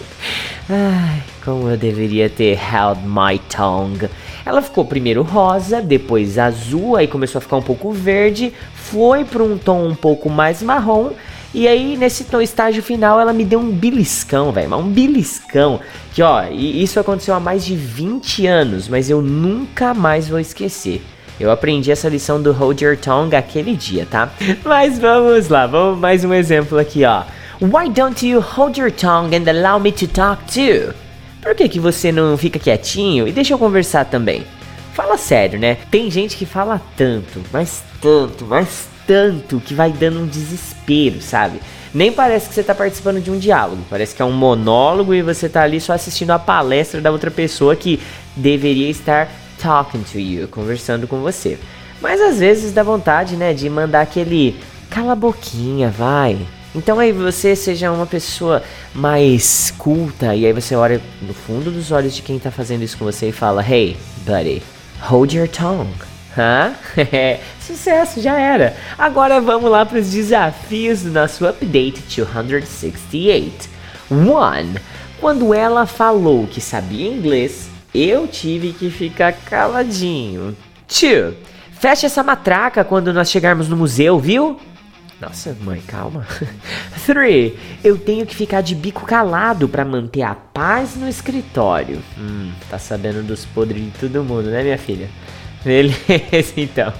Ai, como eu deveria ter held my tongue. Ela ficou primeiro rosa, depois azul, aí começou a ficar um pouco verde, foi para um tom um pouco mais marrom. E aí, nesse estágio final, ela me deu um beliscão, velho. Um beliscão. Que, ó, isso aconteceu há mais de 20 anos, mas eu nunca mais vou esquecer. Eu aprendi essa lição do Hold Your Tongue aquele dia, tá? Mas vamos lá, vamos mais um exemplo aqui, ó. Why don't you hold your tongue and allow me to talk too? Por que, que você não fica quietinho e deixa eu conversar também? Fala sério, né? Tem gente que fala tanto, mas tanto, mas tanto que vai dando um desespero, sabe? Nem parece que você tá participando de um diálogo, parece que é um monólogo e você tá ali só assistindo a palestra da outra pessoa que deveria estar talking to you, conversando com você. Mas às vezes dá vontade, né, de mandar aquele cala a boquinha, vai. Então aí você seja uma pessoa mais culta e aí você olha no fundo dos olhos de quem tá fazendo isso com você e fala: "Hey, buddy, hold your tongue". Hã? Sucesso, já era. Agora vamos lá para os desafios do nosso update 268. 1. Quando ela falou que sabia inglês, eu tive que ficar caladinho. 2. Feche essa matraca quando nós chegarmos no museu, viu? Nossa, mãe, calma. 3. Eu tenho que ficar de bico calado para manter a paz no escritório. Hum, tá sabendo dos podres de todo mundo, né, minha filha? Beleza, então.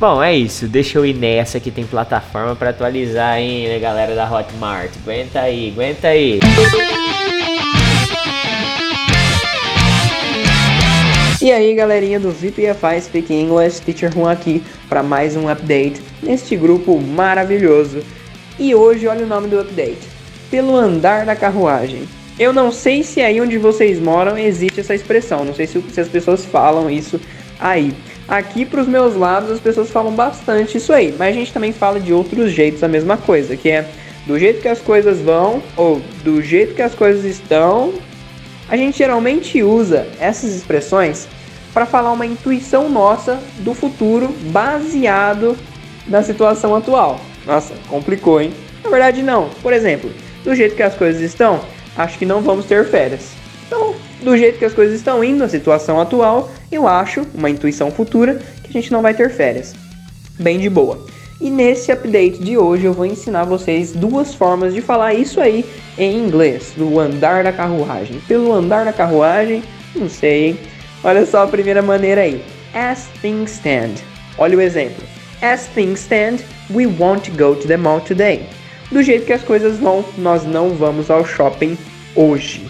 Bom, é isso. Deixa eu ir nessa que tem plataforma para atualizar, hein, galera da Hotmart. Aguenta aí, aguenta aí. E aí galerinha do VPFI Speak English, Teacher Juan aqui para mais um update neste grupo maravilhoso. E hoje olha o nome do update, Pelo Andar da Carruagem. Eu não sei se aí onde vocês moram existe essa expressão, não sei se, se as pessoas falam isso aí. Aqui para os meus lados as pessoas falam bastante isso aí, mas a gente também fala de outros jeitos a mesma coisa, que é do jeito que as coisas vão ou do jeito que as coisas estão a gente geralmente usa essas expressões para falar uma intuição nossa do futuro baseado na situação atual. Nossa, complicou, hein? Na verdade, não. Por exemplo, do jeito que as coisas estão, acho que não vamos ter férias. Então, do jeito que as coisas estão indo, na situação atual, eu acho, uma intuição futura, que a gente não vai ter férias. Bem de boa. E nesse update de hoje eu vou ensinar vocês duas formas de falar isso aí em inglês, do andar da carruagem. Pelo andar da carruagem, não sei, hein? Olha só a primeira maneira aí. As things stand. Olha o exemplo. As things stand, we won't go to the mall today. Do jeito que as coisas vão, nós não vamos ao shopping hoje.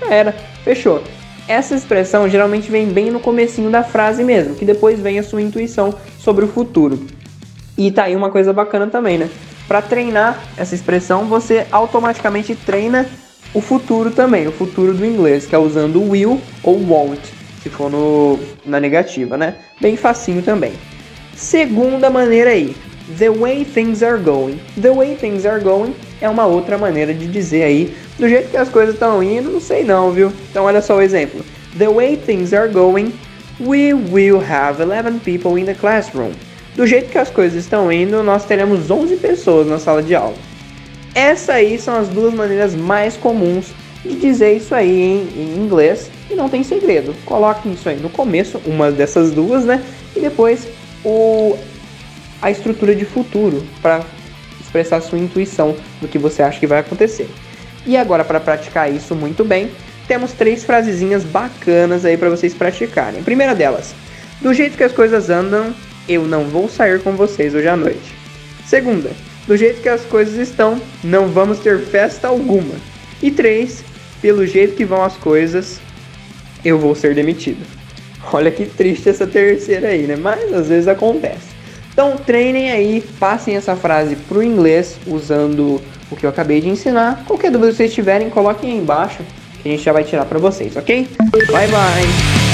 Já era, fechou. Essa expressão geralmente vem bem no comecinho da frase mesmo, que depois vem a sua intuição sobre o futuro. E tá aí uma coisa bacana também, né? Para treinar essa expressão, você automaticamente treina o futuro também, o futuro do inglês, que é usando will ou won't, se for no, na negativa, né? Bem facinho também. Segunda maneira aí, the way things are going. The way things are going é uma outra maneira de dizer aí, do jeito que as coisas estão indo, não sei não, viu? Então olha só o exemplo. The way things are going, we will have 11 people in the classroom. Do jeito que as coisas estão indo, nós teremos 11 pessoas na sala de aula. Essas aí são as duas maneiras mais comuns de dizer isso aí em, em inglês e não tem segredo. Coloque isso aí no começo, uma dessas duas, né? E depois o, a estrutura de futuro para expressar sua intuição do que você acha que vai acontecer. E agora para praticar isso muito bem, temos três frasezinhas bacanas aí para vocês praticarem. A primeira delas: do jeito que as coisas andam, eu não vou sair com vocês hoje à noite. Segunda, do jeito que as coisas estão, não vamos ter festa alguma. E três, pelo jeito que vão as coisas, eu vou ser demitido. Olha que triste essa terceira aí, né? Mas às vezes acontece. Então treinem aí, passem essa frase pro inglês usando o que eu acabei de ensinar. Qualquer dúvida que vocês tiverem, coloquem aí embaixo que a gente já vai tirar para vocês, ok? Bye bye!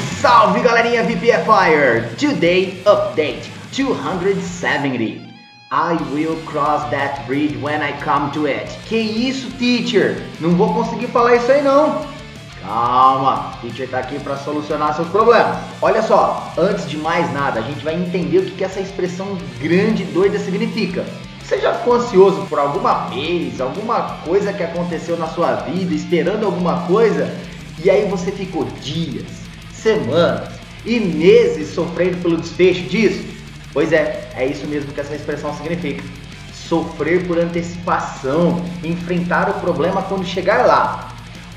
Salve, galerinha VPFire! Today Update 270. I will cross that bridge when I come to it. Que isso, teacher? Não vou conseguir falar isso aí não. Calma, teacher tá aqui para solucionar seus problemas. Olha só, antes de mais nada, a gente vai entender o que, que essa expressão grande doida significa. Você já ficou ansioso por alguma vez, alguma coisa que aconteceu na sua vida, esperando alguma coisa, e aí você ficou dias, semanas e meses sofrendo pelo desfecho disso? Pois é, é isso mesmo que essa expressão significa. Sofrer por antecipação, enfrentar o problema quando chegar lá.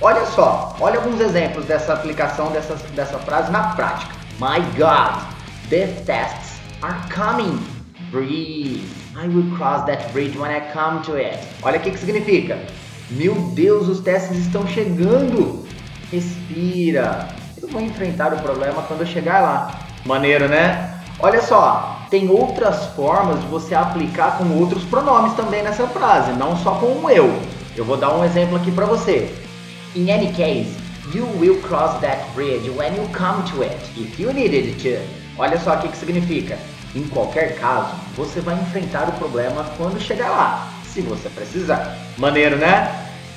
Olha só, olha alguns exemplos dessa aplicação dessa, dessa frase na prática. My God, the tests are coming. Breathe. I will cross that bridge when I come to it. Olha o que, que significa. Meu Deus, os testes estão chegando. Respira. Eu vou enfrentar o problema quando eu chegar lá. Maneiro, né? Olha só, tem outras formas de você aplicar com outros pronomes também nessa frase, não só com o eu. Eu vou dar um exemplo aqui para você. In any case, you will cross that bridge when you come to it, if you needed to. Olha só o que, que significa. Em qualquer caso, você vai enfrentar o problema quando chegar lá, se você precisar. Maneiro, né?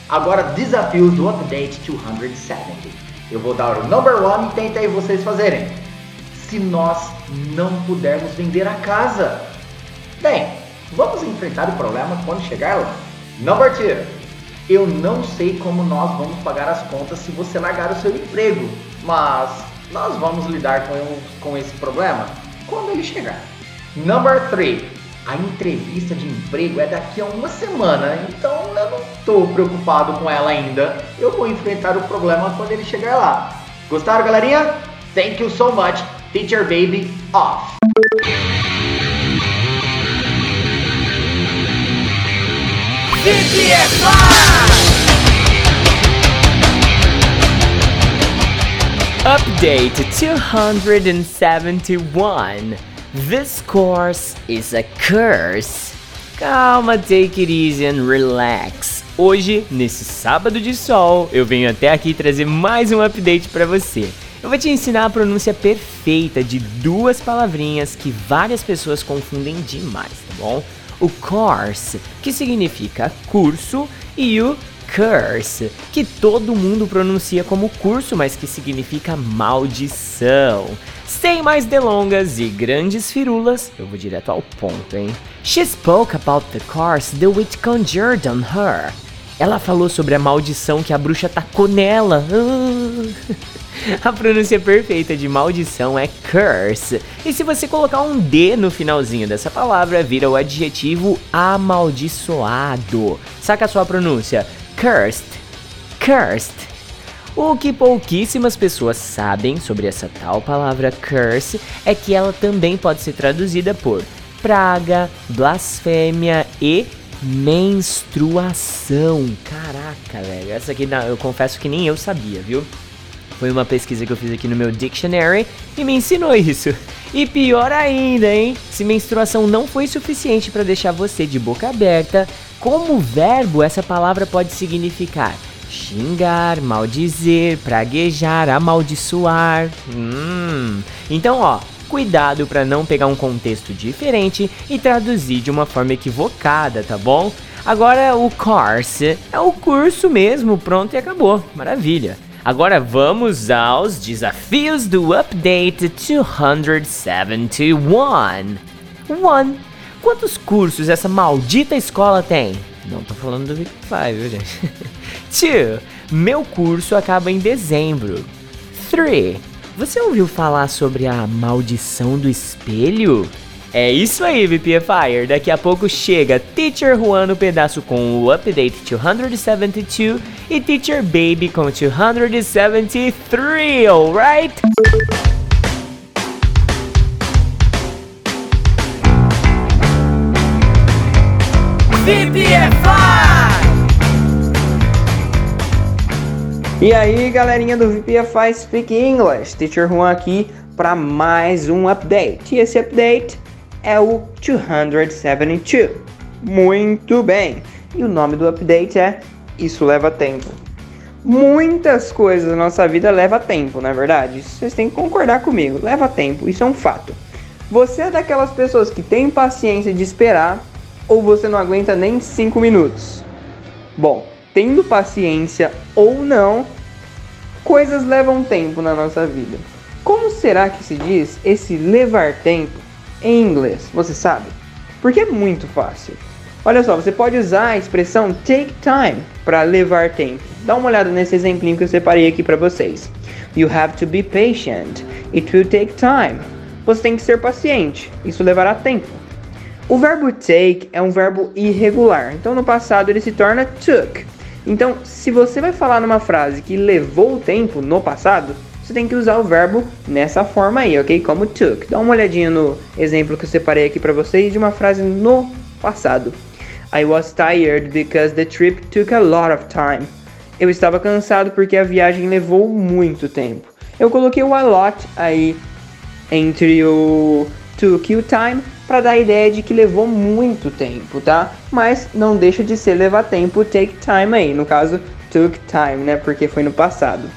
Agora, desafios do Update 270. Eu vou dar o number one e tenta aí vocês fazerem. Se nós não pudermos vender a casa. Bem, vamos enfrentar o problema quando chegar lá. Number two. Eu não sei como nós vamos pagar as contas se você largar o seu emprego, mas nós vamos lidar com, com esse problema quando ele chegar. Number 3. A entrevista de emprego é daqui a uma semana, então eu não estou preocupado com ela ainda. Eu vou enfrentar o problema quando ele chegar lá. Gostaram, galerinha? Thank you so much. Teacher Baby off. Update 271. This course is a curse. Calma, take it easy and relax. Hoje, nesse sábado de sol, eu venho até aqui trazer mais um update para você. Eu vou te ensinar a pronúncia perfeita de duas palavrinhas que várias pessoas confundem demais, tá bom? O course, que significa curso, e o curse, que todo mundo pronuncia como curso, mas que significa maldição. Sem mais delongas e grandes firulas, eu vou direto ao ponto, hein? She spoke about the curse the witch conjured on her. Ela falou sobre a maldição que a bruxa tacou nela. A pronúncia perfeita de maldição é curse. E se você colocar um D no finalzinho dessa palavra, vira o adjetivo amaldiçoado. Saca a sua pronúncia? Cursed. Cursed. O que pouquíssimas pessoas sabem sobre essa tal palavra curse é que ela também pode ser traduzida por praga, blasfêmia e menstruação. Caraca, velho. Essa aqui eu confesso que nem eu sabia, viu? Foi uma pesquisa que eu fiz aqui no meu dictionary e me ensinou isso. E pior ainda, hein? Se menstruação não foi suficiente para deixar você de boca aberta, como verbo essa palavra pode significar xingar, maldizer, praguejar, amaldiçoar. Hum. Então, ó, cuidado para não pegar um contexto diferente e traduzir de uma forma equivocada, tá bom? Agora o course é o curso mesmo, pronto e acabou. Maravilha. Agora vamos aos desafios do Update 271. 1. Quantos cursos essa maldita escola tem? Não tô falando do Vic 5, viu, gente? 2. Meu curso acaba em dezembro. 3. Você ouviu falar sobre a maldição do espelho? É isso aí, VPFire. Daqui a pouco chega Teacher Juan no pedaço com o Update 272 e Teacher Baby com 273, alright? VPFI! E aí, galerinha do VPFI Speak English, Teacher Juan aqui para mais um update. E esse update é o 272. Muito bem. E o nome do update é Isso leva tempo. Muitas coisas da nossa vida leva tempo, não é verdade? Vocês têm que concordar comigo. Leva tempo, isso é um fato. Você é daquelas pessoas que tem paciência de esperar ou você não aguenta nem 5 minutos? Bom, tendo paciência ou não, coisas levam tempo na nossa vida. Como será que se diz esse levar tempo em inglês? Você sabe? Porque é muito fácil. Olha só, você pode usar a expressão take time para levar tempo. Dá uma olhada nesse exemplinho que eu separei aqui para vocês. You have to be patient. It will take time. Você tem que ser paciente. Isso levará tempo. O verbo take é um verbo irregular. Então no passado ele se torna took. Então, se você vai falar numa frase que levou tempo no passado, você tem que usar o verbo nessa forma aí, ok? Como took. Dá uma olhadinha no exemplo que eu separei aqui para vocês de uma frase no passado. I was tired because the trip took a lot of time. Eu estava cansado porque a viagem levou muito tempo. Eu coloquei o a lot aí entre o took e o time para dar a ideia de que levou muito tempo, tá? Mas não deixa de ser levar tempo, take time aí. No caso, took time, né? Porque foi no passado.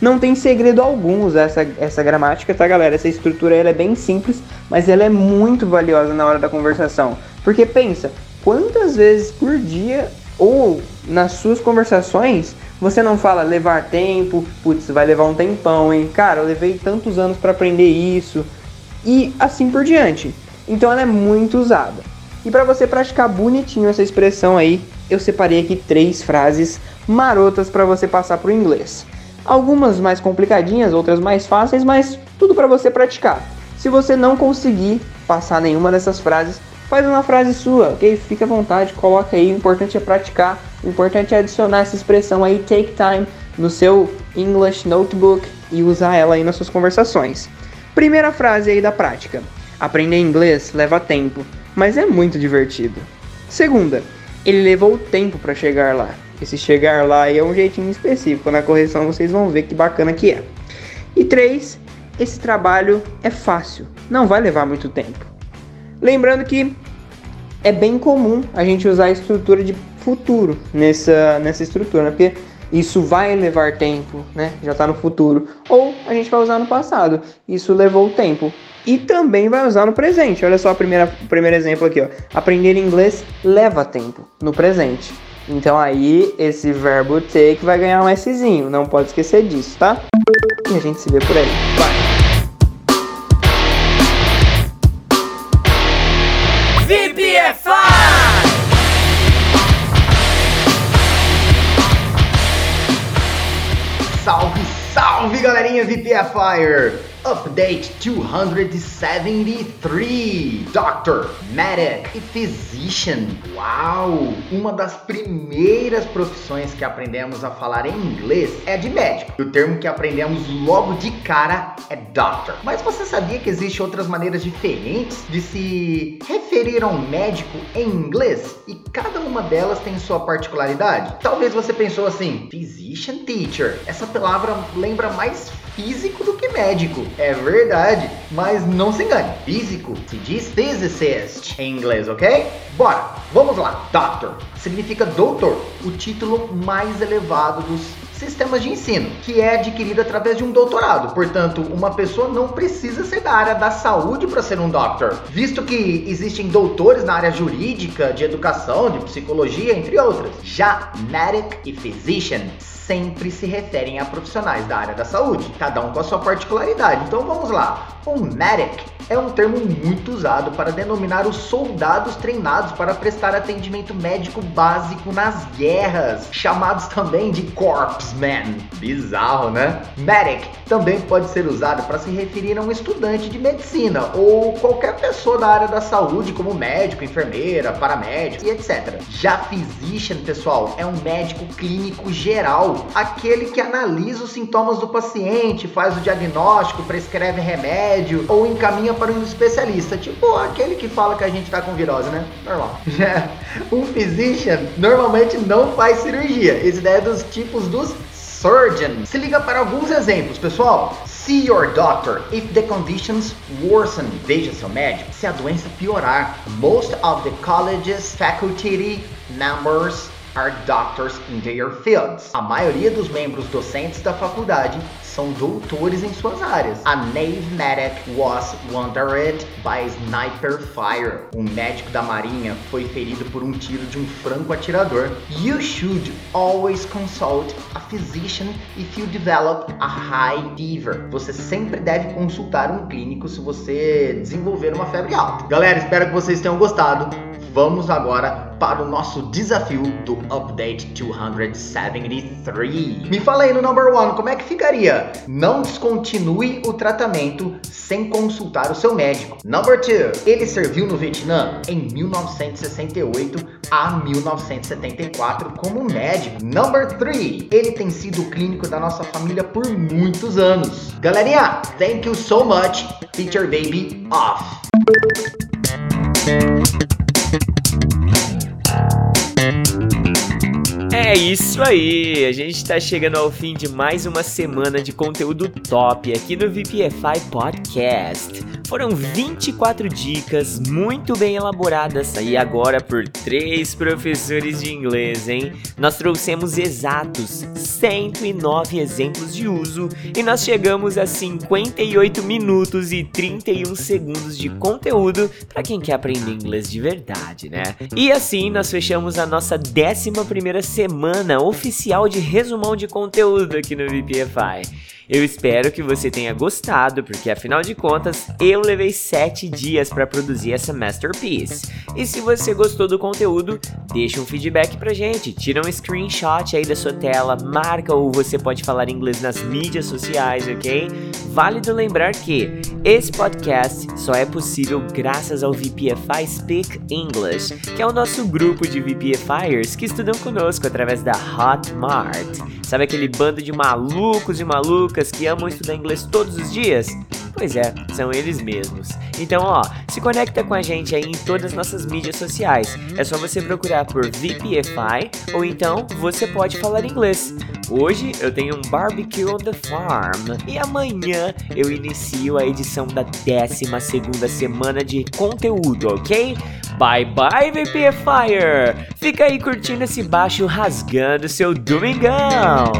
Não tem segredo algum usar essa, essa gramática, tá, galera? Essa estrutura ela é bem simples, mas ela é muito valiosa na hora da conversação. Porque pensa, quantas vezes por dia ou nas suas conversações você não fala levar tempo, putz, vai levar um tempão, hein? Cara, eu levei tantos anos para aprender isso e assim por diante. Então ela é muito usada. E para você praticar bonitinho essa expressão aí, eu separei aqui três frases marotas para você passar pro inglês. Algumas mais complicadinhas, outras mais fáceis, mas tudo para você praticar. Se você não conseguir passar nenhuma dessas frases, faz uma frase sua, ok? Fica à vontade, coloca aí. O importante é praticar, o importante é adicionar essa expressão aí, take time, no seu English Notebook e usar ela aí nas suas conversações. Primeira frase aí da prática. Aprender inglês leva tempo, mas é muito divertido. Segunda, ele levou tempo para chegar lá. Esse chegar lá é um jeitinho específico, na correção vocês vão ver que bacana que é. E três, esse trabalho é fácil, não vai levar muito tempo. Lembrando que é bem comum a gente usar a estrutura de futuro nessa, nessa estrutura, né? porque isso vai levar tempo, né? Já está no futuro. Ou a gente vai usar no passado, isso levou tempo. E também vai usar no presente. Olha só o primeiro exemplo aqui, ó. Aprender inglês leva tempo no presente. Então aí esse verbo take vai ganhar um Szinho, não pode esquecer disso, tá? E a gente se vê por aí. Vai! VPFire! Update 273 Doctor, Medic e Physician. Uau! Uma das primeiras profissões que aprendemos a falar em inglês é de médico. E o termo que aprendemos logo de cara é Doctor. Mas você sabia que existem outras maneiras diferentes de se referir a um médico em inglês? E cada uma delas tem sua particularidade? Talvez você pensou assim, Physician Teacher. Essa palavra lembra mais físico do que médico. É verdade, mas não se engane. Físico se diz physicist em inglês, ok? Bora, vamos lá. Doctor significa doutor, o título mais elevado dos sistemas de ensino, que é adquirido através de um doutorado. Portanto, uma pessoa não precisa ser da área da saúde para ser um doctor, visto que existem doutores na área jurídica, de educação, de psicologia, entre outras. Já medic e physician sempre se referem a profissionais da área da saúde, cada um com a sua particularidade. Então vamos lá. O medic é um termo muito usado para denominar os soldados treinados para prestar atendimento médico básico nas guerras, chamados também de corpsmen. Bizarro, né? Medic também pode ser usado para se referir a um estudante de medicina ou qualquer pessoa da área da saúde, como médico, enfermeira, paramédico e etc. Já physician, pessoal, é um médico clínico geral, aquele que analisa os sintomas do paciente, faz o diagnóstico, prescreve remédio ou encaminha para um especialista, tipo aquele que fala que a gente tá com virose, né? Normal. um physician normalmente não faz cirurgia. Essa ideia é dos tipos dos surgeons. Se liga para alguns exemplos, pessoal. See your doctor if the conditions worsen. Veja seu médico se a doença piorar. Most of the college's faculty members are doctors in their fields. A maioria dos membros docentes da faculdade são doutores em suas áreas. A Navy medic was wounded by sniper fire. Um médico da marinha foi ferido por um tiro de um franco atirador. You should always consult a physician if you develop a high fever. Você sempre deve consultar um clínico se você desenvolver uma febre alta. Galera, espero que vocês tenham gostado. Vamos agora para o nosso desafio do Update 273. Me fala aí no number one, como é que ficaria? Não descontinue o tratamento sem consultar o seu médico. Number two, ele serviu no Vietnã em 1968 a 1974 como médico. Number three, ele tem sido clínico da nossa família por muitos anos. Galerinha, thank you so much. Teacher Baby off. É isso aí, a gente está chegando ao fim de mais uma semana de conteúdo top aqui no VPFI Podcast. Foram 24 dicas muito bem elaboradas e agora por três professores de inglês, hein? Nós trouxemos exatos 109 exemplos de uso e nós chegamos a 58 minutos e 31 segundos de conteúdo para quem quer aprender inglês de verdade, né? E assim nós fechamos a nossa 11 primeira semana oficial de resumão de conteúdo aqui no VPFI. Eu espero que você tenha gostado, porque afinal de contas eu levei 7 dias para produzir essa masterpiece. E se você gostou do conteúdo, deixa um feedback pra gente, tira um screenshot aí da sua tela, marca ou você pode falar inglês nas mídias sociais, ok? Válido lembrar que esse podcast só é possível graças ao VPFI Speak English, que é o nosso grupo de VPFIers que estudam conosco através da Hotmart. Sabe aquele bando de malucos e malucas que amam estudar inglês todos os dias? Pois é, são eles mesmos. Então, ó, se conecta com a gente aí em todas as nossas mídias sociais. É só você procurar por VPFI ou então você pode falar inglês. Hoje eu tenho um barbecue on the farm e amanhã eu inicio a edição da 12 segunda semana de conteúdo, ok? Bye bye VPFire! Fica aí curtindo esse baixo rasgando seu domingão!